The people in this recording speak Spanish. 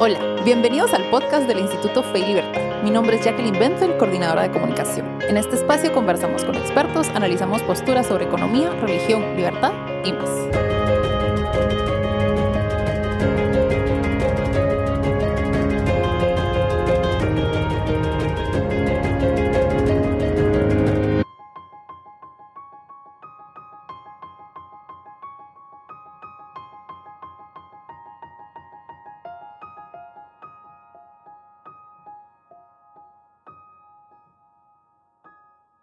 Hola, bienvenidos al podcast del Instituto Fe y Libertad. Mi nombre es Jacqueline Benzel, coordinadora de comunicación. En este espacio conversamos con expertos, analizamos posturas sobre economía, religión, libertad y más.